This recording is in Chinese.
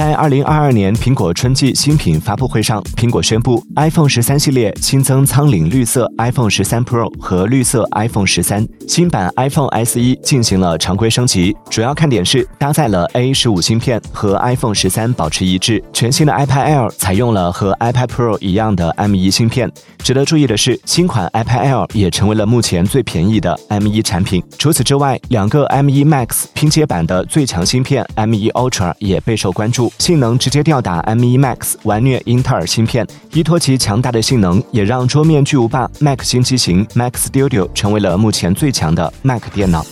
在二零二二年苹果春季新品发布会上，苹果宣布 iPhone 十三系列新增苍岭绿色 iPhone 十三 Pro 和绿色 iPhone 十三，新版 iPhone SE 进行了常规升级。主要看点是搭载了 A 十五芯片，和 iPhone 十三保持一致。全新的 iPad Air 采用了和 iPad Pro 一样的 M 一芯片。值得注意的是，新款 iPad Air 也成为了目前最便宜的 M 一产品。除此之外，两个 M 一 Max 拼接版的最强芯片 M 一 Ultra 也备受关注。性能直接吊打 M1 Max，完虐英特尔芯片。依托其强大的性能，也让桌面巨无霸 Mac 新机型 Mac Studio 成为了目前最强的 Mac 电脑。